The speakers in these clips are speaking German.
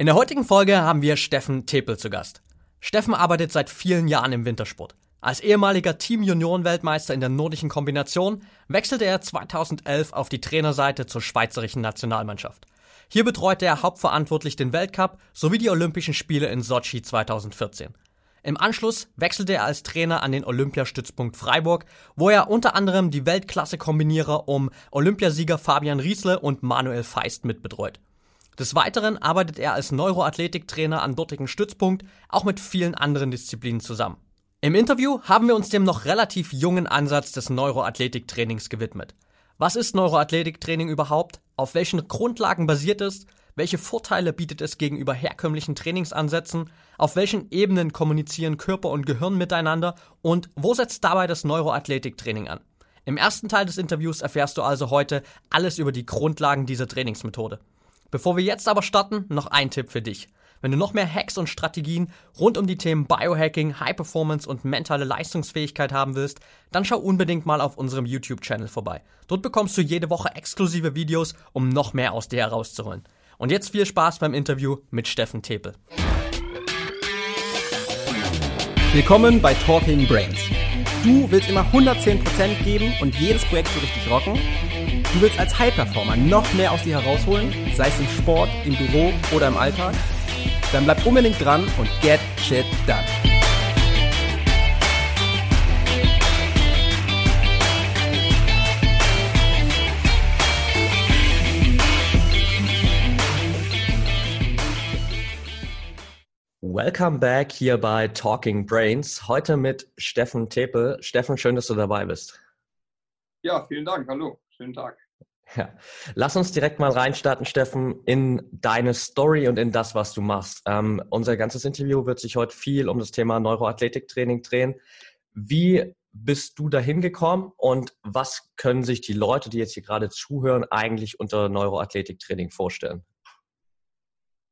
In der heutigen Folge haben wir Steffen Tepel zu Gast. Steffen arbeitet seit vielen Jahren im Wintersport. Als ehemaliger Team-Junioren-Weltmeister in der nordischen Kombination wechselte er 2011 auf die Trainerseite zur schweizerischen Nationalmannschaft. Hier betreute er hauptverantwortlich den Weltcup sowie die Olympischen Spiele in Sochi 2014. Im Anschluss wechselte er als Trainer an den Olympiastützpunkt Freiburg, wo er unter anderem die Weltklasse-Kombinierer um Olympiasieger Fabian Riesle und Manuel Feist mitbetreut. Des Weiteren arbeitet er als Neuroathletiktrainer an dortigen Stützpunkt auch mit vielen anderen Disziplinen zusammen. Im Interview haben wir uns dem noch relativ jungen Ansatz des Neuroathletiktrainings gewidmet. Was ist Neuroathletiktraining überhaupt? Auf welchen Grundlagen basiert es? Welche Vorteile bietet es gegenüber herkömmlichen Trainingsansätzen? Auf welchen Ebenen kommunizieren Körper und Gehirn miteinander? Und wo setzt dabei das Neuroathletiktraining an? Im ersten Teil des Interviews erfährst du also heute alles über die Grundlagen dieser Trainingsmethode. Bevor wir jetzt aber starten, noch ein Tipp für dich. Wenn du noch mehr Hacks und Strategien rund um die Themen Biohacking, High Performance und mentale Leistungsfähigkeit haben willst, dann schau unbedingt mal auf unserem YouTube-Channel vorbei. Dort bekommst du jede Woche exklusive Videos, um noch mehr aus dir herauszuholen. Und jetzt viel Spaß beim Interview mit Steffen Tepel. Willkommen bei Talking Brains. Du willst immer 110% geben und jedes Projekt so richtig rocken? Du willst als High-Performer noch mehr aus dir herausholen, sei es im Sport, im Büro oder im Alltag? Dann bleib unbedingt dran und get shit done. Welcome back hier bei Talking Brains. Heute mit Steffen Tepel. Steffen, schön, dass du dabei bist. Ja, vielen Dank. Hallo. Schönen Tag. Ja. Lass uns direkt mal reinstarten, Steffen, in deine Story und in das, was du machst. Ähm, unser ganzes Interview wird sich heute viel um das Thema Neuroathletiktraining drehen. Wie bist du dahin gekommen und was können sich die Leute, die jetzt hier gerade zuhören, eigentlich unter Neuroathletiktraining vorstellen?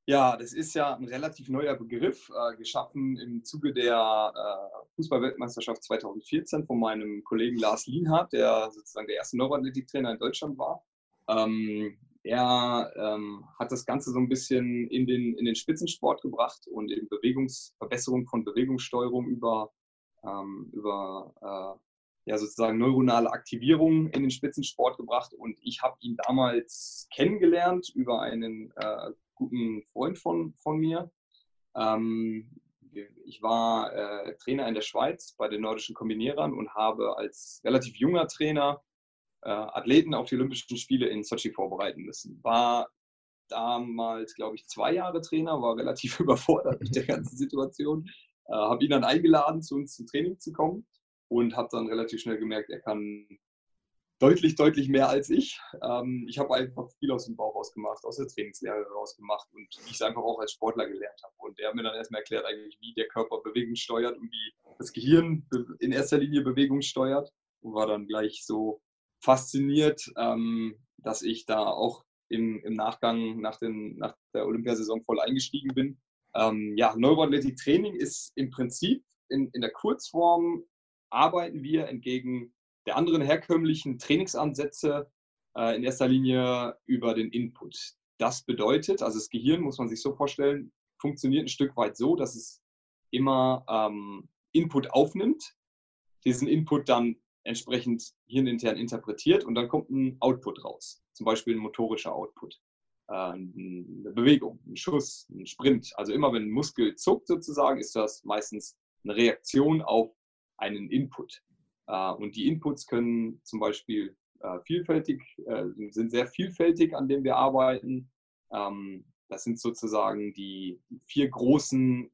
Ja, das ist ja ein relativ neuer Begriff, äh, geschaffen im Zuge der äh, Fußballweltmeisterschaft 2014 von meinem Kollegen Lars Lienhardt, der sozusagen der erste Neuroathletiktrainer in Deutschland war. Ähm, er ähm, hat das Ganze so ein bisschen in den, in den Spitzensport gebracht und in Bewegungsverbesserung von Bewegungssteuerung über, ähm, über äh, ja, sozusagen neuronale Aktivierung in den Spitzensport gebracht. Und ich habe ihn damals kennengelernt über einen äh, guten Freund von, von mir. Ähm, ich war äh, Trainer in der Schweiz bei den nordischen Kombinierern und habe als relativ junger Trainer äh, Athleten auf die Olympischen Spiele in Sochi vorbereiten müssen. War damals, glaube ich, zwei Jahre Trainer, war relativ überfordert mit der ganzen Situation. Äh, habe ihn dann eingeladen, zu uns zum Training zu kommen und habe dann relativ schnell gemerkt, er kann deutlich, deutlich mehr als ich. Ähm, ich habe einfach viel aus dem Bauch rausgemacht, aus der Trainingslehre rausgemacht und wie ich es einfach auch als Sportler gelernt habe. Und er hat mir dann erstmal erklärt, eigentlich, wie der Körper Bewegung steuert und wie das Gehirn in erster Linie Bewegung steuert und war dann gleich so fasziniert, ähm, dass ich da auch im, im Nachgang nach, den, nach der Olympiasaison voll eingestiegen bin. Ähm, ja, Neuroathletic Training ist im Prinzip in, in der Kurzform arbeiten wir entgegen der anderen herkömmlichen Trainingsansätze äh, in erster Linie über den Input. Das bedeutet, also das Gehirn muss man sich so vorstellen, funktioniert ein Stück weit so, dass es immer ähm, Input aufnimmt, diesen Input dann entsprechend hirnintern interpretiert und dann kommt ein Output raus, zum Beispiel ein motorischer Output, äh, eine Bewegung, ein Schuss, ein Sprint. Also immer wenn ein Muskel zuckt sozusagen, ist das meistens eine Reaktion auf einen Input. Äh, und die Inputs können zum Beispiel äh, vielfältig, äh, sind sehr vielfältig, an denen wir arbeiten. Ähm, das sind sozusagen die vier großen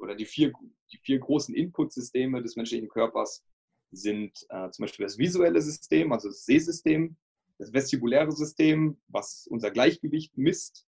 oder die vier, die vier großen Inputsysteme des menschlichen Körpers sind zum Beispiel das visuelle System, also das Sehsystem, das vestibuläre System, was unser Gleichgewicht misst,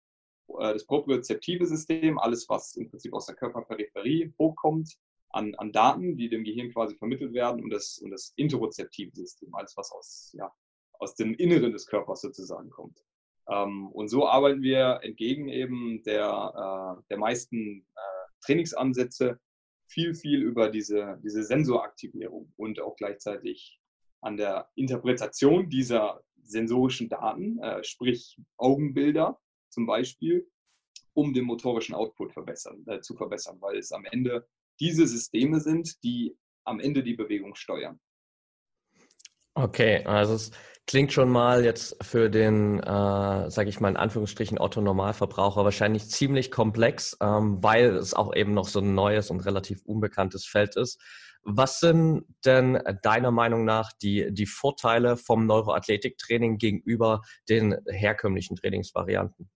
das propriozeptive System, alles, was im Prinzip aus der Körperperipherie hochkommt, an, an Daten, die dem Gehirn quasi vermittelt werden und das, und das interozeptive System, alles was aus, ja, aus dem Inneren des Körpers sozusagen kommt. Ähm, und so arbeiten wir entgegen eben der, äh, der meisten äh, Trainingsansätze viel, viel über diese, diese Sensoraktivierung und auch gleichzeitig an der Interpretation dieser sensorischen Daten, äh, sprich Augenbilder zum Beispiel, um den motorischen Output verbessern, äh, zu verbessern, weil es am Ende diese Systeme sind, die am Ende die Bewegung steuern. Okay, also es klingt schon mal jetzt für den, äh, sage ich mal in Anführungsstrichen, Otto-Normalverbraucher wahrscheinlich ziemlich komplex, ähm, weil es auch eben noch so ein neues und relativ unbekanntes Feld ist. Was sind denn deiner Meinung nach die, die Vorteile vom Neuroathletiktraining gegenüber den herkömmlichen Trainingsvarianten?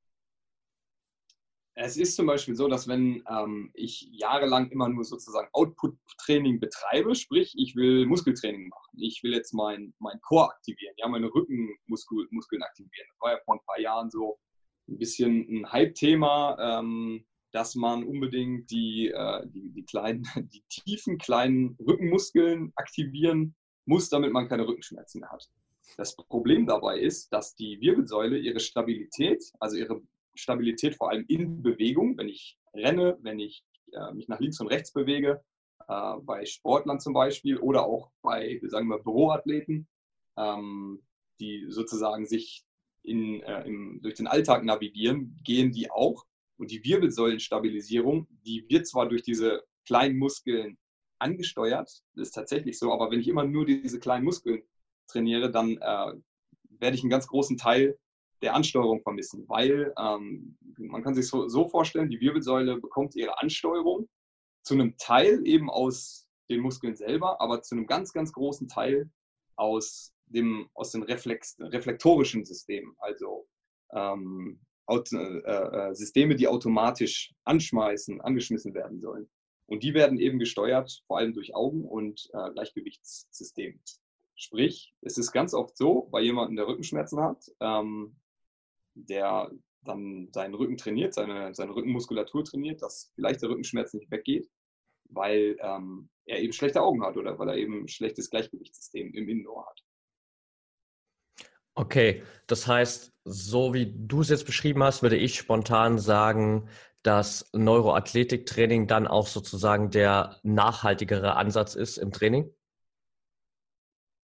Es ist zum Beispiel so, dass wenn ähm, ich jahrelang immer nur sozusagen Output-Training betreibe, sprich, ich will Muskeltraining machen, ich will jetzt mein, mein Core aktivieren, ja, meine Rückenmuskeln aktivieren. Das war ja vor ein paar Jahren so ein bisschen ein Hype-Thema, ähm, dass man unbedingt die, äh, die, die, kleinen, die tiefen kleinen Rückenmuskeln aktivieren muss, damit man keine Rückenschmerzen mehr hat. Das Problem dabei ist, dass die Wirbelsäule ihre Stabilität, also ihre Stabilität vor allem in Bewegung, wenn ich renne, wenn ich äh, mich nach links und rechts bewege, äh, bei Sportlern zum Beispiel oder auch bei, sagen wir, Büroathleten, ähm, die sozusagen sich in, äh, im, durch den Alltag navigieren, gehen die auch. Und die Wirbelsäulenstabilisierung, die wird zwar durch diese kleinen Muskeln angesteuert, das ist tatsächlich so, aber wenn ich immer nur diese kleinen Muskeln trainiere, dann äh, werde ich einen ganz großen Teil der Ansteuerung vermissen, weil ähm, man kann sich so, so vorstellen, die Wirbelsäule bekommt ihre Ansteuerung zu einem Teil eben aus den Muskeln selber, aber zu einem ganz, ganz großen Teil aus, dem, aus den Reflex, reflektorischen Systemen, also ähm, äh, äh, Systeme, die automatisch anschmeißen, angeschmissen werden sollen. Und die werden eben gesteuert, vor allem durch Augen und äh, Gleichgewichtssystem. Sprich, es ist ganz oft so, bei jemandem, der Rückenschmerzen hat, ähm, der dann seinen Rücken trainiert, seine, seine Rückenmuskulatur trainiert, dass vielleicht der Rückenschmerz nicht weggeht, weil ähm, er eben schlechte Augen hat oder weil er eben ein schlechtes Gleichgewichtssystem im Innenohr hat. Okay, das heißt, so wie du es jetzt beschrieben hast, würde ich spontan sagen, dass Neuroathletiktraining dann auch sozusagen der nachhaltigere Ansatz ist im Training?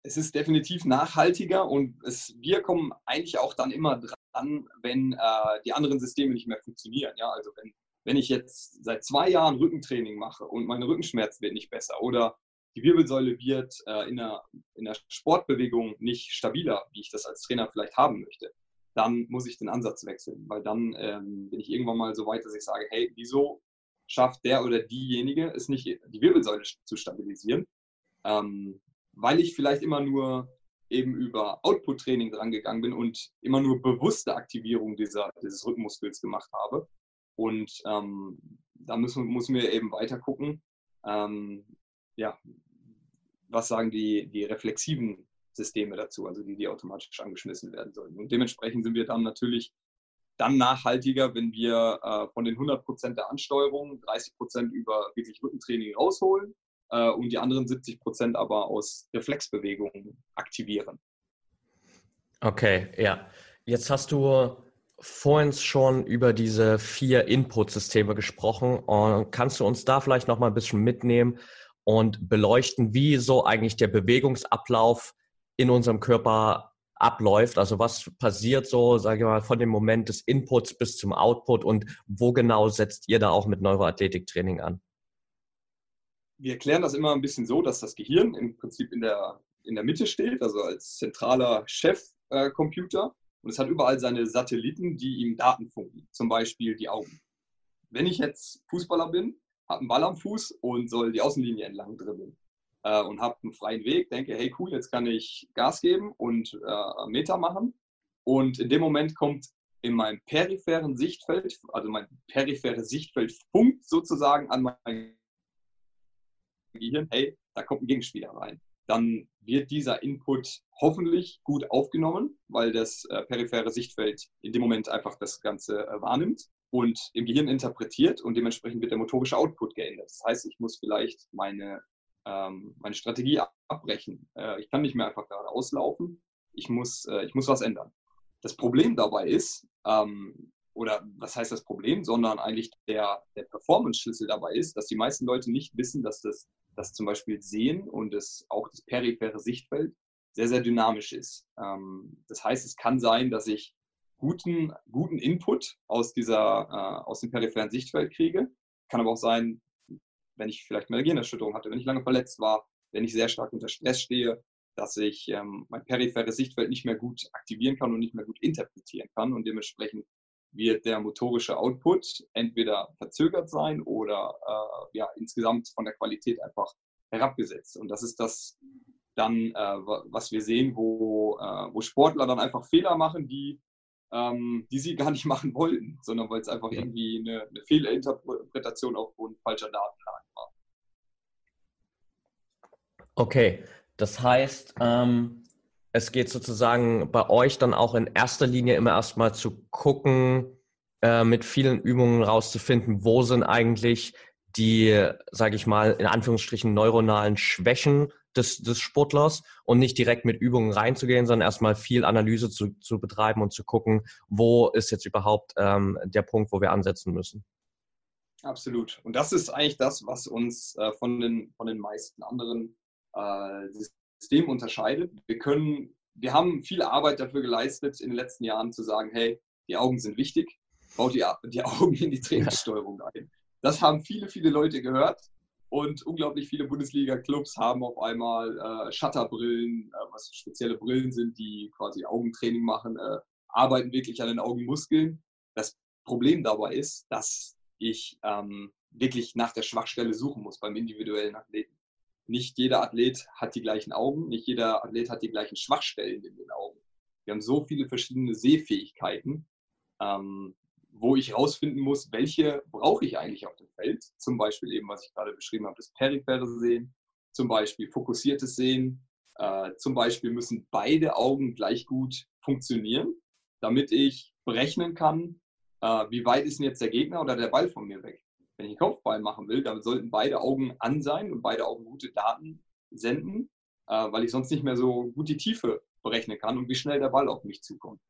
Es ist definitiv nachhaltiger und es, wir kommen eigentlich auch dann immer dran, wenn äh, die anderen Systeme nicht mehr funktionieren. Ja? Also wenn, wenn ich jetzt seit zwei Jahren Rückentraining mache und meine Rückenschmerzen wird nicht besser oder die Wirbelsäule wird äh, in, der, in der Sportbewegung nicht stabiler, wie ich das als Trainer vielleicht haben möchte, dann muss ich den Ansatz wechseln, weil dann ähm, bin ich irgendwann mal so weit, dass ich sage, hey, wieso schafft der oder diejenige es nicht, die Wirbelsäule zu stabilisieren? Ähm, weil ich vielleicht immer nur eben über Output-Training drangegangen bin und immer nur bewusste Aktivierung dieser, dieses Rückenmuskels gemacht habe. Und ähm, da müssen, müssen wir eben weiter gucken, ähm, ja, was sagen die, die reflexiven Systeme dazu, also die, die automatisch angeschmissen werden sollen. Und dementsprechend sind wir dann natürlich dann nachhaltiger, wenn wir äh, von den 100% der Ansteuerung 30% über wirklich Rückentraining rausholen äh, und die anderen 70% aber aus Reflexbewegungen aktivieren. Okay, ja. Jetzt hast du vorhin schon über diese vier Input-Systeme gesprochen. Und kannst du uns da vielleicht noch mal ein bisschen mitnehmen und beleuchten, wie so eigentlich der Bewegungsablauf in unserem Körper abläuft. Also was passiert so, sage ich mal, von dem Moment des Inputs bis zum Output und wo genau setzt ihr da auch mit Neuroathletiktraining an? Wir erklären das immer ein bisschen so, dass das Gehirn im Prinzip in der, in der Mitte steht, also als zentraler Chefcomputer. Äh, und es hat überall seine Satelliten, die ihm Daten funken, zum Beispiel die Augen. Wenn ich jetzt Fußballer bin habe einen Ball am Fuß und soll die Außenlinie entlang dribbeln. Äh, und habe einen freien Weg, denke, hey cool, jetzt kann ich Gas geben und äh, Meter machen. Und in dem Moment kommt in meinem peripheren Sichtfeld, also mein peripheres Sichtfeld funkt sozusagen an mein Gehirn, hey, da kommt ein Gegenspieler rein. Dann wird dieser Input hoffentlich gut aufgenommen, weil das äh, periphere Sichtfeld in dem Moment einfach das Ganze äh, wahrnimmt und im Gehirn interpretiert und dementsprechend wird der motorische Output geändert. Das heißt, ich muss vielleicht meine, ähm, meine Strategie abbrechen. Äh, ich kann nicht mehr einfach gerade auslaufen. Ich muss, äh, ich muss was ändern. Das Problem dabei ist, ähm, oder was heißt das Problem, sondern eigentlich der, der Performance-Schlüssel dabei ist, dass die meisten Leute nicht wissen, dass das dass zum Beispiel Sehen und das, auch das periphere Sichtfeld sehr, sehr dynamisch ist. Ähm, das heißt, es kann sein, dass ich guten, guten Input aus, dieser, äh, aus dem peripheren Sichtfeld kriege. Kann aber auch sein, wenn ich vielleicht eine Gehirnerschütterung hatte, wenn ich lange verletzt war, wenn ich sehr stark unter Stress stehe, dass ich ähm, mein peripheres Sichtfeld nicht mehr gut aktivieren kann und nicht mehr gut interpretieren kann und dementsprechend wird der motorische Output entweder verzögert sein oder äh, ja, insgesamt von der Qualität einfach herabgesetzt. Und das ist das dann, äh, was wir sehen, wo, äh, wo Sportler dann einfach Fehler machen, die, ähm, die sie gar nicht machen wollten, sondern weil es einfach irgendwie eine, eine Fehlinterpretation aufgrund falscher Datenlagen war. Okay, das heißt, ähm, es geht sozusagen bei euch dann auch in erster Linie immer erstmal zu gucken, äh, mit vielen Übungen rauszufinden, wo sind eigentlich die, sage ich mal, in Anführungsstrichen neuronalen Schwächen des, des Sportlers und nicht direkt mit Übungen reinzugehen, sondern erstmal viel Analyse zu, zu betreiben und zu gucken, wo ist jetzt überhaupt ähm, der Punkt, wo wir ansetzen müssen. Absolut. Und das ist eigentlich das, was uns äh, von, den, von den meisten anderen äh, System unterscheidet. Wir können, wir haben viel Arbeit dafür geleistet, in den letzten Jahren zu sagen, hey, die Augen sind wichtig, baut die, die Augen in die Trainingssteuerung ein. Das haben viele, viele Leute gehört und unglaublich viele Bundesliga-Clubs haben auf einmal äh, Shutterbrillen, äh, was spezielle Brillen sind, die quasi Augentraining machen, äh, arbeiten wirklich an den Augenmuskeln. Das Problem dabei ist, dass ich ähm, wirklich nach der Schwachstelle suchen muss beim individuellen Athleten nicht jeder Athlet hat die gleichen Augen, nicht jeder Athlet hat die gleichen Schwachstellen in den Augen. Wir haben so viele verschiedene Sehfähigkeiten, ähm, wo ich herausfinden muss, welche brauche ich eigentlich auf dem Feld. Zum Beispiel eben, was ich gerade beschrieben habe, das periphere Sehen, zum Beispiel fokussiertes Sehen. Äh, zum Beispiel müssen beide Augen gleich gut funktionieren, damit ich berechnen kann, äh, wie weit ist denn jetzt der Gegner oder der Ball von mir weg wenn ich einen Kopfball machen will, dann sollten beide Augen an sein und beide Augen gute Daten senden, äh, weil ich sonst nicht mehr so gut die Tiefe berechnen kann und wie schnell der Ball auf mich zukommt.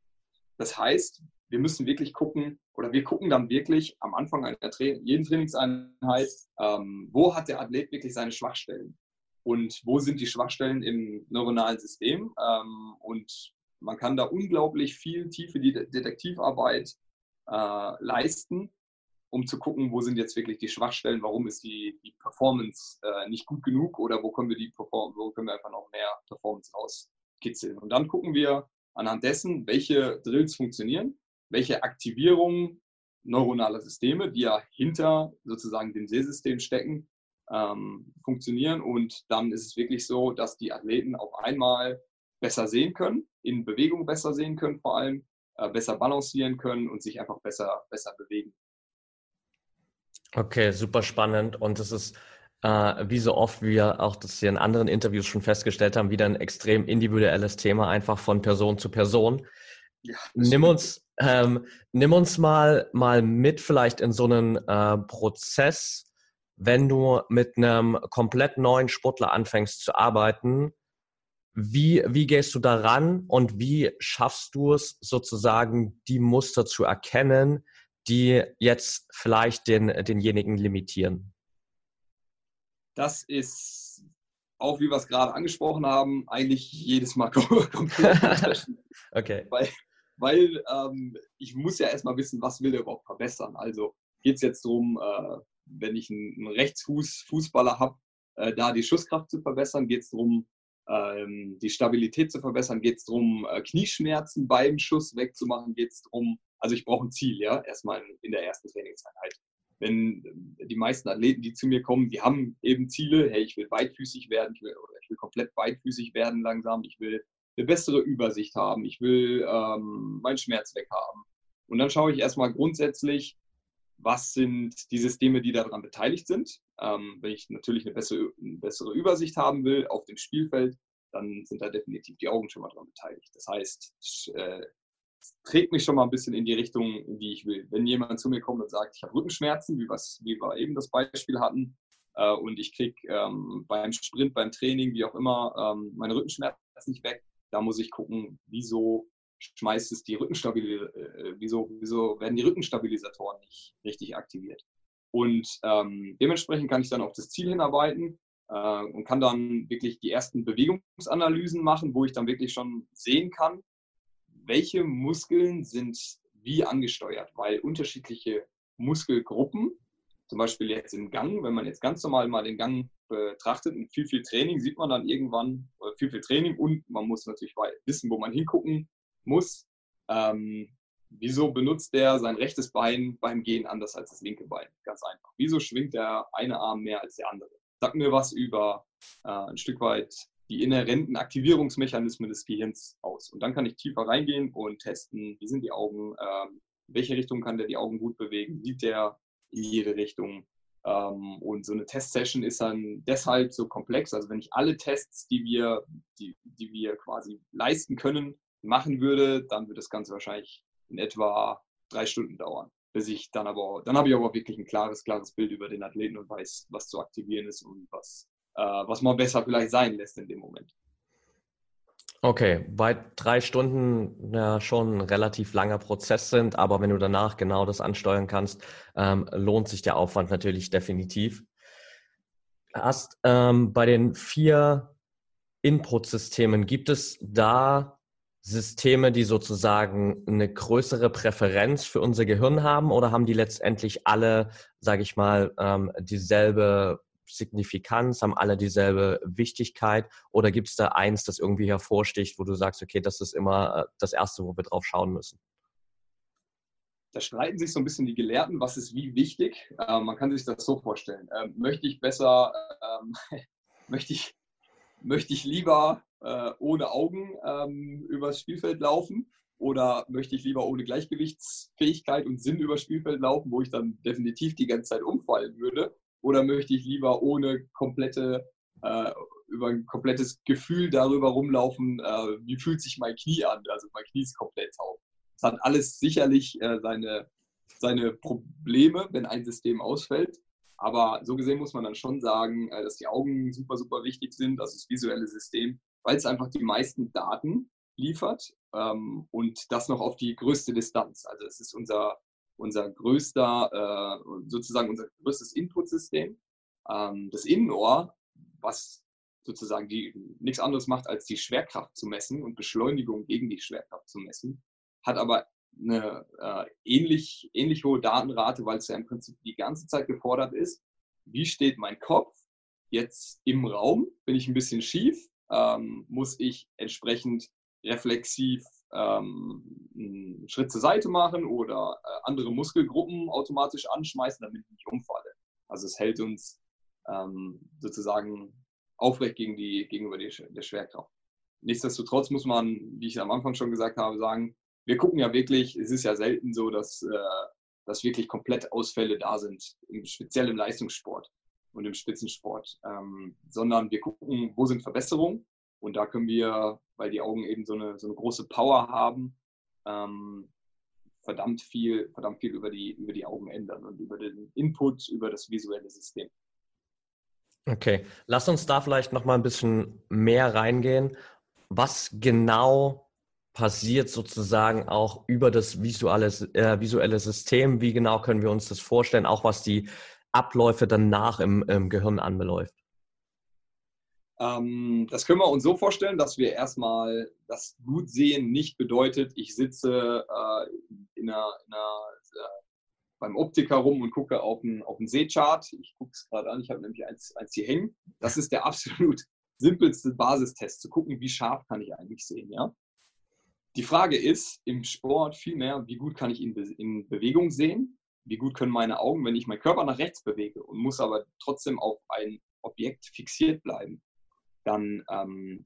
Das heißt, wir müssen wirklich gucken, oder wir gucken dann wirklich am Anfang einer Tra jeden Trainingseinheit, ähm, wo hat der Athlet wirklich seine Schwachstellen und wo sind die Schwachstellen im neuronalen System. Ähm, und man kann da unglaublich viel tiefe Detektivarbeit äh, leisten, um zu gucken, wo sind jetzt wirklich die Schwachstellen, warum ist die, die Performance äh, nicht gut genug oder wo können wir die wo können wir einfach noch mehr Performance rauskitzeln. Und dann gucken wir anhand dessen, welche Drills funktionieren, welche Aktivierungen neuronaler Systeme, die ja hinter sozusagen dem Sehsystem stecken, ähm, funktionieren. Und dann ist es wirklich so, dass die Athleten auf einmal besser sehen können, in Bewegung besser sehen können vor allem, äh, besser balancieren können und sich einfach besser, besser bewegen. Okay, super spannend. Und es ist, äh, wie so oft wir auch das hier in anderen Interviews schon festgestellt haben, wieder ein extrem individuelles Thema, einfach von Person zu Person. Ja, nimm uns, ähm, nimm uns mal, mal mit vielleicht in so einen äh, Prozess, wenn du mit einem komplett neuen Sportler anfängst zu arbeiten. Wie, wie gehst du daran und wie schaffst du es sozusagen, die Muster zu erkennen, die jetzt vielleicht den, denjenigen limitieren? Das ist auch, wie wir es gerade angesprochen haben, eigentlich jedes Mal komplett Okay. Weil, weil ähm, ich muss ja erstmal wissen, was will der überhaupt verbessern. Also geht es jetzt darum, äh, wenn ich einen, einen Rechtsfußballer habe, äh, da die Schusskraft zu verbessern, geht es darum, ähm, die Stabilität zu verbessern, geht es darum, äh, Knieschmerzen beim Schuss wegzumachen, geht es darum, also ich brauche ein Ziel, ja, erstmal in der ersten Trainingseinheit. Wenn die meisten Athleten, die zu mir kommen, die haben eben Ziele, hey, ich will beidfüßig werden, ich will, ich will komplett beidfüßig werden langsam, ich will eine bessere Übersicht haben, ich will ähm, meinen Schmerz weg haben. Und dann schaue ich erstmal grundsätzlich, was sind die Systeme, die daran beteiligt sind. Ähm, wenn ich natürlich eine bessere, eine bessere Übersicht haben will auf dem Spielfeld, dann sind da definitiv die Augen schon mal daran beteiligt. Das heißt, äh, trägt mich schon mal ein bisschen in die Richtung, die ich will. Wenn jemand zu mir kommt und sagt, ich habe Rückenschmerzen, wie, was, wie wir eben das Beispiel hatten, äh, und ich kriege ähm, beim Sprint, beim Training, wie auch immer, ähm, meine Rückenschmerzen nicht weg, da muss ich gucken, wieso schmeißt es die Rückenstabilisatoren, äh, wieso, wieso werden die Rückenstabilisatoren nicht richtig aktiviert. Und ähm, dementsprechend kann ich dann auf das Ziel hinarbeiten äh, und kann dann wirklich die ersten Bewegungsanalysen machen, wo ich dann wirklich schon sehen kann, welche Muskeln sind wie angesteuert, weil unterschiedliche Muskelgruppen, zum Beispiel jetzt im Gang, wenn man jetzt ganz normal mal den Gang betrachtet und viel, viel Training, sieht man dann irgendwann viel, viel Training und man muss natürlich wissen, wo man hingucken muss. Ähm, wieso benutzt der sein rechtes Bein beim Gehen anders als das linke Bein? Ganz einfach. Wieso schwingt der eine Arm mehr als der andere? Sag mir was über äh, ein Stück weit die inhärenten Aktivierungsmechanismen des Gehirns aus. Und dann kann ich tiefer reingehen und testen, wie sind die Augen, ähm, welche Richtung kann der die Augen gut bewegen, sieht der in jede Richtung. Ähm, und so eine Testsession ist dann deshalb so komplex. Also wenn ich alle Tests, die wir, die, die wir quasi leisten können, machen würde, dann würde das Ganze wahrscheinlich in etwa drei Stunden dauern. Bis ich dann aber, dann habe ich aber wirklich ein klares, klares Bild über den Athleten und weiß, was zu aktivieren ist und was, was man besser vielleicht sein lässt in dem Moment. Okay, weil drei Stunden ja schon ein relativ langer Prozess sind, aber wenn du danach genau das ansteuern kannst, ähm, lohnt sich der Aufwand natürlich definitiv. Hast ähm, bei den vier Input-Systemen, gibt es da Systeme, die sozusagen eine größere Präferenz für unser Gehirn haben oder haben die letztendlich alle, sage ich mal, ähm, dieselbe Signifikanz, haben alle dieselbe Wichtigkeit oder gibt es da eins, das irgendwie hervorsticht, wo du sagst, okay, das ist immer äh, das Erste, wo wir drauf schauen müssen? Da streiten sich so ein bisschen die Gelehrten, was ist wie wichtig. Äh, man kann sich das so vorstellen. Ähm, möchte ich besser, ähm, möchte, ich, möchte ich lieber äh, ohne Augen ähm, übers Spielfeld laufen oder möchte ich lieber ohne Gleichgewichtsfähigkeit und Sinn übers Spielfeld laufen, wo ich dann definitiv die ganze Zeit umfallen würde? Oder möchte ich lieber ohne komplette, äh, über ein komplettes Gefühl darüber rumlaufen, äh, wie fühlt sich mein Knie an? Also mein Knie ist komplett taub. Es hat alles sicherlich äh, seine, seine Probleme, wenn ein System ausfällt. Aber so gesehen muss man dann schon sagen, äh, dass die Augen super, super wichtig sind, also das visuelle System, weil es einfach die meisten Daten liefert ähm, und das noch auf die größte Distanz. Also es ist unser unser größter, äh, sozusagen unser größtes Inputsystem. Ähm, das Innenohr, was sozusagen die, nichts anderes macht, als die Schwerkraft zu messen und Beschleunigung gegen die Schwerkraft zu messen, hat aber eine äh, ähnlich, ähnlich hohe Datenrate, weil es ja im Prinzip die ganze Zeit gefordert ist, wie steht mein Kopf jetzt im Raum? Bin ich ein bisschen schief? Ähm, muss ich entsprechend reflexiv ähm, einen Schritt zur Seite machen oder äh, andere Muskelgruppen automatisch anschmeißen, damit ich nicht umfalle. Also es hält uns ähm, sozusagen aufrecht gegen die, gegenüber die, der Schwerkraft. Nichtsdestotrotz muss man, wie ich am Anfang schon gesagt habe, sagen, wir gucken ja wirklich, es ist ja selten so, dass, äh, dass wirklich komplett Ausfälle da sind, speziell im Leistungssport und im Spitzensport, ähm, sondern wir gucken, wo sind Verbesserungen und da können wir, weil die Augen eben so eine, so eine große Power haben, ähm, verdammt viel, verdammt viel über die, über die Augen ändern und über den Input, über das visuelle System. Okay, lass uns da vielleicht noch mal ein bisschen mehr reingehen. Was genau passiert sozusagen auch über das visuelle, äh, visuelle System? Wie genau können wir uns das vorstellen, auch was die Abläufe danach im, im Gehirn anbeläuft? Ähm, das können wir uns so vorstellen, dass wir erstmal das gut sehen nicht bedeutet, ich sitze äh, in einer, in einer, äh, beim Optiker rum und gucke auf einen, auf einen Sehchart. Ich gucke es gerade an, ich habe nämlich eins, eins hier hängen. Das ist der absolut simpelste Basistest, zu gucken, wie scharf kann ich eigentlich sehen. Ja? Die Frage ist im Sport vielmehr, wie gut kann ich in, Be in Bewegung sehen? Wie gut können meine Augen, wenn ich meinen Körper nach rechts bewege und muss aber trotzdem auf ein Objekt fixiert bleiben? Dann, ähm,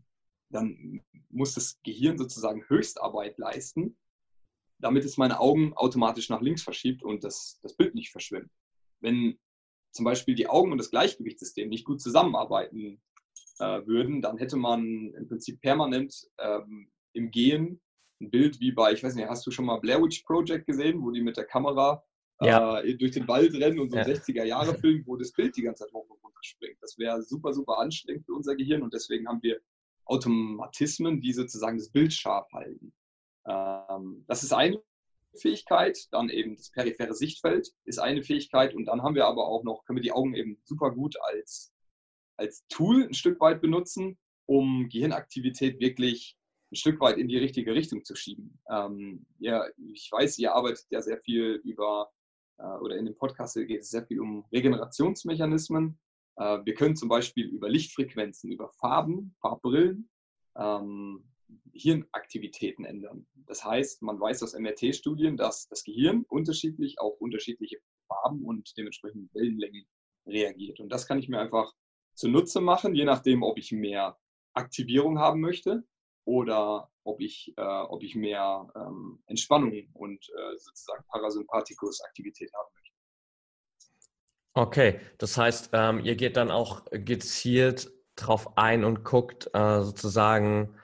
dann muss das Gehirn sozusagen Höchstarbeit leisten, damit es meine Augen automatisch nach links verschiebt und das, das Bild nicht verschwimmt. Wenn zum Beispiel die Augen und das Gleichgewichtssystem nicht gut zusammenarbeiten äh, würden, dann hätte man im Prinzip permanent ähm, im Gehen ein Bild wie bei, ich weiß nicht, hast du schon mal Blair Witch Project gesehen, wo die mit der Kamera ja. äh, durch den Wald rennen und so ein ja. 60er-Jahre-Film, wo das Bild die ganze Zeit hoch und runter springt. Das wäre super, super anstrengend für unser Gehirn und deswegen haben wir Automatismen, die sozusagen das Bild scharf halten. Ähm, das ist eine Fähigkeit, dann eben das periphere Sichtfeld ist eine Fähigkeit und dann haben wir aber auch noch, können wir die Augen eben super gut als, als Tool ein Stück weit benutzen, um Gehirnaktivität wirklich ein Stück weit in die richtige Richtung zu schieben. Ähm, ja, ich weiß, ihr arbeitet ja sehr viel über, oder in dem Podcast geht es sehr viel um Regenerationsmechanismen. Äh, wir können zum Beispiel über Lichtfrequenzen, über Farben, Farbbrillen, ähm, Hirnaktivitäten ändern. Das heißt, man weiß aus MRT-Studien, dass das Gehirn unterschiedlich auf unterschiedliche Farben und dementsprechend Wellenlängen reagiert. Und das kann ich mir einfach zunutze machen, je nachdem, ob ich mehr Aktivierung haben möchte oder ob ich, äh, ob ich mehr ähm, Entspannung und äh, sozusagen Parasympathikus-Aktivität haben möchte. Okay, das heißt, ähm, ihr geht dann auch gezielt drauf ein und guckt äh, sozusagen,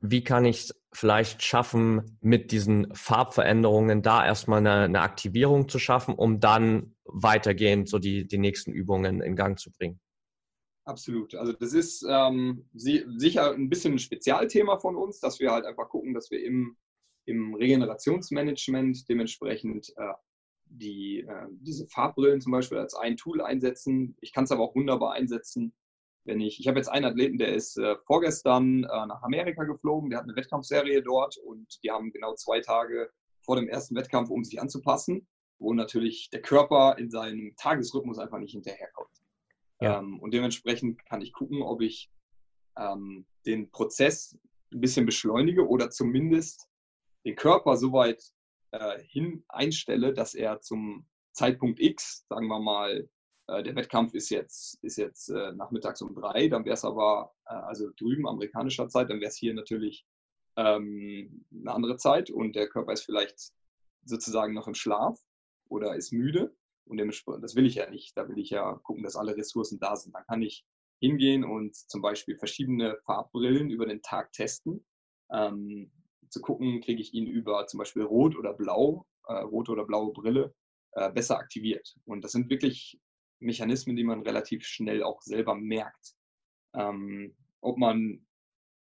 wie kann ich es vielleicht schaffen, mit diesen Farbveränderungen da erstmal eine, eine, Aktivierung zu schaffen, um dann weitergehend so die, die nächsten Übungen in Gang zu bringen. Absolut. Also das ist ähm, sicher ein bisschen ein Spezialthema von uns, dass wir halt einfach gucken, dass wir im, im Regenerationsmanagement dementsprechend äh, die, äh, diese Farbbrillen zum Beispiel als ein Tool einsetzen. Ich kann es aber auch wunderbar einsetzen, wenn ich, ich habe jetzt einen Athleten, der ist äh, vorgestern äh, nach Amerika geflogen, der hat eine Wettkampfserie dort und die haben genau zwei Tage vor dem ersten Wettkampf, um sich anzupassen, wo natürlich der Körper in seinem Tagesrhythmus einfach nicht hinterherkommt. Ja. Ähm, und dementsprechend kann ich gucken, ob ich ähm, den Prozess ein bisschen beschleunige oder zumindest den Körper so weit äh, hin einstelle, dass er zum Zeitpunkt X, sagen wir mal, äh, der Wettkampf ist jetzt, ist jetzt äh, nachmittags um drei, dann wäre es aber, äh, also drüben amerikanischer Zeit, dann wäre es hier natürlich ähm, eine andere Zeit und der Körper ist vielleicht sozusagen noch im Schlaf oder ist müde. Und das will ich ja nicht. Da will ich ja gucken, dass alle Ressourcen da sind. Dann kann ich hingehen und zum Beispiel verschiedene Farbbrillen über den Tag testen. Ähm, zu gucken, kriege ich ihn über zum Beispiel Rot oder Blau, äh, rote oder blaue Brille, äh, besser aktiviert. Und das sind wirklich Mechanismen, die man relativ schnell auch selber merkt. Ähm, ob man,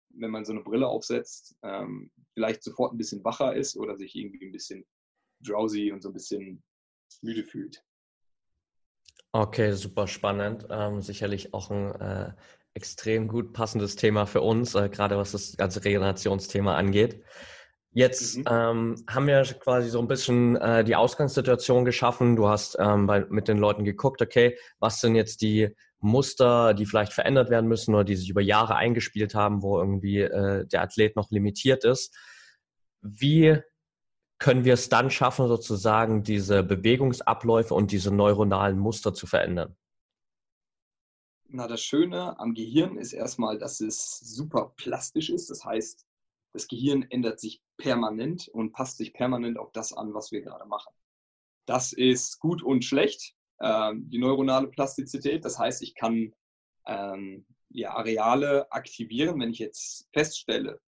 wenn man so eine Brille aufsetzt, ähm, vielleicht sofort ein bisschen wacher ist oder sich irgendwie ein bisschen drowsy und so ein bisschen müde fühlt. Okay, super spannend. Ähm, sicherlich auch ein äh, extrem gut passendes Thema für uns, äh, gerade was das ganze Regenerationsthema angeht. Jetzt mhm. ähm, haben wir quasi so ein bisschen äh, die Ausgangssituation geschaffen. Du hast ähm, bei, mit den Leuten geguckt, okay, was sind jetzt die Muster, die vielleicht verändert werden müssen oder die sich über Jahre eingespielt haben, wo irgendwie äh, der Athlet noch limitiert ist. Wie können wir es dann schaffen, sozusagen diese Bewegungsabläufe und diese neuronalen Muster zu verändern? Na, das Schöne am Gehirn ist erstmal, dass es super plastisch ist. Das heißt, das Gehirn ändert sich permanent und passt sich permanent auf das an, was wir gerade machen. Das ist gut und schlecht, äh, die neuronale Plastizität. Das heißt, ich kann ähm, ja, Areale aktivieren, wenn ich jetzt feststelle,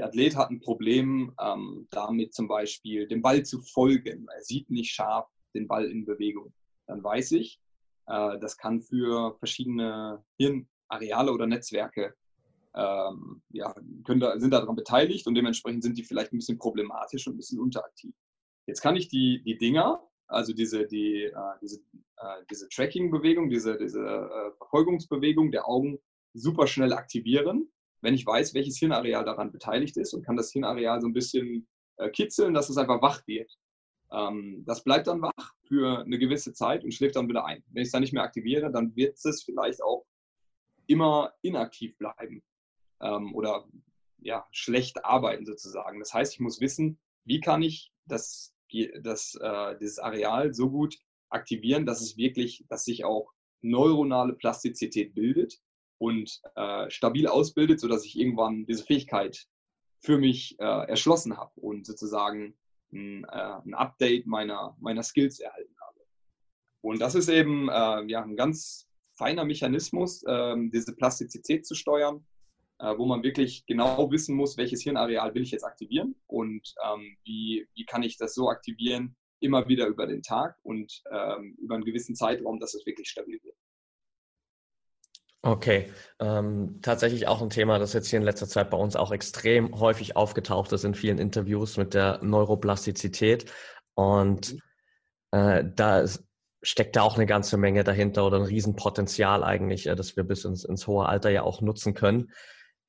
der Athlet hat ein Problem ähm, damit zum Beispiel dem Ball zu folgen. Er sieht nicht scharf den Ball in Bewegung. Dann weiß ich, äh, das kann für verschiedene Hirnareale oder Netzwerke ähm, ja, da, sind daran beteiligt und dementsprechend sind die vielleicht ein bisschen problematisch und ein bisschen unteraktiv. Jetzt kann ich die, die Dinger, also diese, die, äh, diese, äh, diese Tracking-Bewegung, diese, diese äh, Verfolgungsbewegung der Augen super schnell aktivieren wenn ich weiß, welches Hirnareal daran beteiligt ist und kann das Hirnareal so ein bisschen äh, kitzeln, dass es einfach wach wird. Ähm, das bleibt dann wach für eine gewisse Zeit und schläft dann wieder ein. Wenn ich es dann nicht mehr aktiviere, dann wird es vielleicht auch immer inaktiv bleiben ähm, oder ja, schlecht arbeiten sozusagen. Das heißt, ich muss wissen, wie kann ich das, das, äh, dieses Areal so gut aktivieren, dass es wirklich, dass sich auch neuronale Plastizität bildet und äh, stabil ausbildet, sodass ich irgendwann diese Fähigkeit für mich äh, erschlossen habe und sozusagen ein, äh, ein, Update meiner, meiner Skills erhalten habe. Und das ist eben äh, ja, ein ganz feiner Mechanismus, ähm, diese Plastizität zu steuern, äh, wo man wirklich genau wissen muss, welches Hirnareal will ich jetzt aktivieren und ähm, wie, wie kann ich das so aktivieren, immer wieder über den Tag und ähm, über einen gewissen Zeitraum, dass es wirklich stabil wird. Okay, ähm, tatsächlich auch ein Thema, das jetzt hier in letzter Zeit bei uns auch extrem häufig aufgetaucht ist in vielen Interviews mit der Neuroplastizität. Und mhm. äh, da steckt da auch eine ganze Menge dahinter oder ein Riesenpotenzial eigentlich, äh, das wir bis ins, ins hohe Alter ja auch nutzen können.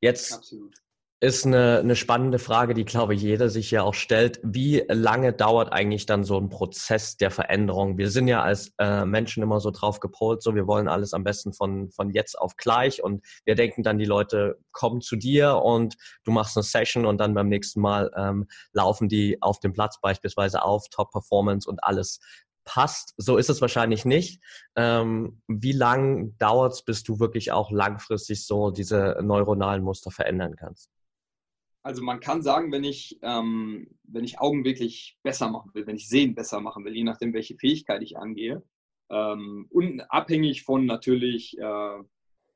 Jetzt Absolut. Ist eine, eine spannende Frage, die, glaube ich, jeder sich ja auch stellt. Wie lange dauert eigentlich dann so ein Prozess der Veränderung? Wir sind ja als äh, Menschen immer so drauf gepolt, so wir wollen alles am besten von, von jetzt auf gleich und wir denken dann, die Leute kommen zu dir und du machst eine Session und dann beim nächsten Mal ähm, laufen die auf dem Platz beispielsweise auf, Top Performance und alles passt. So ist es wahrscheinlich nicht. Ähm, wie lang dauert es, bis du wirklich auch langfristig so diese neuronalen Muster verändern kannst? Also man kann sagen, wenn ich, ähm, wenn ich Augen wirklich besser machen will, wenn ich Sehen besser machen will, je nachdem, welche Fähigkeit ich angehe, ähm, unabhängig von natürlich äh,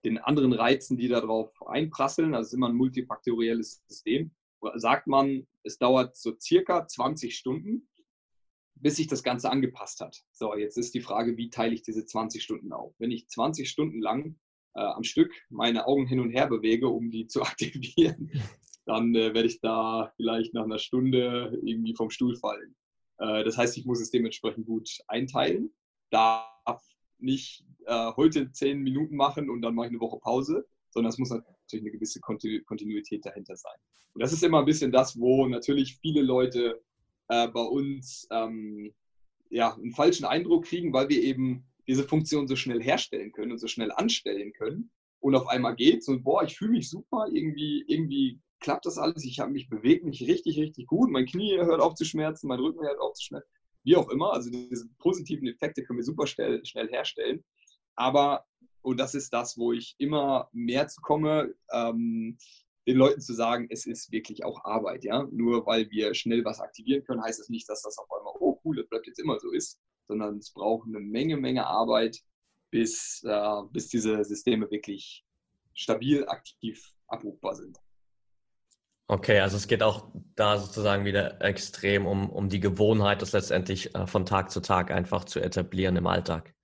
den anderen Reizen, die darauf einprasseln, also es ist immer ein multifaktorielles System, sagt man, es dauert so circa 20 Stunden, bis sich das Ganze angepasst hat. So, jetzt ist die Frage, wie teile ich diese 20 Stunden auf? Wenn ich 20 Stunden lang äh, am Stück meine Augen hin und her bewege, um die zu aktivieren, dann äh, werde ich da vielleicht nach einer Stunde irgendwie vom Stuhl fallen. Äh, das heißt, ich muss es dementsprechend gut einteilen, darf nicht äh, heute zehn Minuten machen und dann mache ich eine Woche Pause, sondern es muss natürlich eine gewisse Kontinuität dahinter sein. Und das ist immer ein bisschen das, wo natürlich viele Leute äh, bei uns ähm, ja, einen falschen Eindruck kriegen, weil wir eben diese Funktion so schnell herstellen können und so schnell anstellen können. Und auf einmal geht so, boah, ich fühle mich super, irgendwie, irgendwie klappt das alles. Ich habe mich bewegt mich richtig, richtig gut. Mein Knie hört auf zu schmerzen, mein Rücken hört auf zu schmerzen. Wie auch immer. Also diese positiven Effekte können wir super schnell, schnell herstellen. Aber, und das ist das, wo ich immer mehr zu komme, ähm, den Leuten zu sagen, es ist wirklich auch Arbeit. Ja? Nur weil wir schnell was aktivieren können, heißt das nicht, dass das auf einmal, oh cool, das bleibt jetzt immer so ist, sondern es braucht eine Menge, Menge Arbeit, bis, äh, bis diese Systeme wirklich stabil aktiv abrufbar sind. Okay, also es geht auch da sozusagen wieder extrem um, um die Gewohnheit, das letztendlich äh, von Tag zu Tag einfach zu etablieren im Alltag.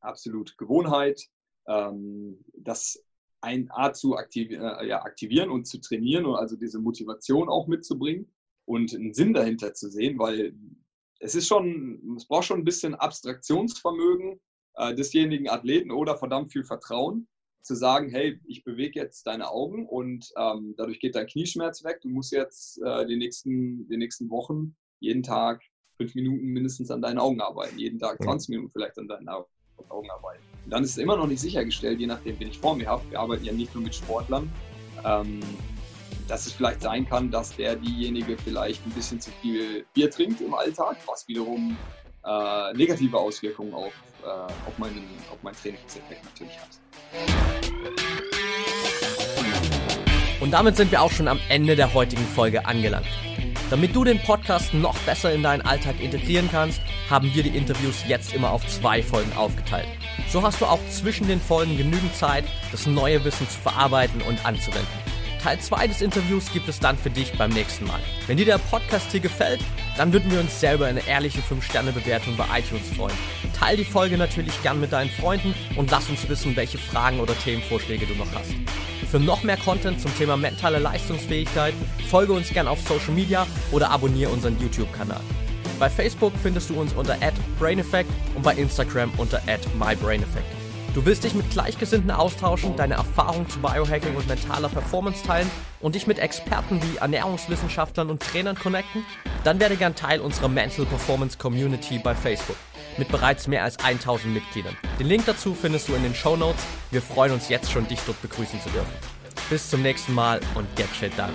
Absolut. Gewohnheit, ähm, das ein Art zu aktiv, äh, ja, aktivieren und zu trainieren und also diese Motivation auch mitzubringen und einen Sinn dahinter zu sehen, weil es ist schon, es braucht schon ein bisschen Abstraktionsvermögen äh, desjenigen Athleten oder verdammt viel Vertrauen, zu sagen, hey, ich bewege jetzt deine Augen und ähm, dadurch geht dein Knieschmerz weg. Du musst jetzt äh, die, nächsten, die nächsten Wochen jeden Tag fünf Minuten mindestens an deinen Augen arbeiten, jeden Tag 20 Minuten vielleicht an deinen Augen arbeiten. Und dann ist es immer noch nicht sichergestellt, je nachdem, wen ich vor mir habe. Wir arbeiten ja nicht nur mit Sportlern, ähm, dass es vielleicht sein kann, dass der diejenige vielleicht ein bisschen zu viel Bier trinkt im Alltag, was wiederum äh, negative Auswirkungen auf, äh, auf, meinen, auf meinen Trainingseffekt natürlich hat. Und damit sind wir auch schon am Ende der heutigen Folge angelangt. Damit du den Podcast noch besser in deinen Alltag integrieren kannst, haben wir die Interviews jetzt immer auf zwei Folgen aufgeteilt. So hast du auch zwischen den Folgen genügend Zeit, das neue Wissen zu verarbeiten und anzuwenden. Teil 2 des Interviews gibt es dann für dich beim nächsten Mal. Wenn dir der Podcast hier gefällt, dann würden wir uns selber eine ehrliche 5-Sterne-Bewertung bei iTunes freuen. Teil die Folge natürlich gern mit deinen Freunden und lass uns wissen, welche Fragen oder Themenvorschläge du noch hast. Für noch mehr Content zum Thema mentale Leistungsfähigkeit folge uns gern auf Social Media oder abonniere unseren YouTube-Kanal. Bei Facebook findest du uns unter @braineffect und bei Instagram unter @mybraineffect. Du willst dich mit Gleichgesinnten austauschen, deine Erfahrungen zu Biohacking und mentaler Performance teilen und dich mit Experten wie Ernährungswissenschaftlern und Trainern connecten? Dann werde gern Teil unserer Mental Performance Community bei Facebook mit bereits mehr als 1000 Mitgliedern. Den Link dazu findest du in den Show Notes. Wir freuen uns jetzt schon, dich dort begrüßen zu dürfen. Bis zum nächsten Mal und get shit done.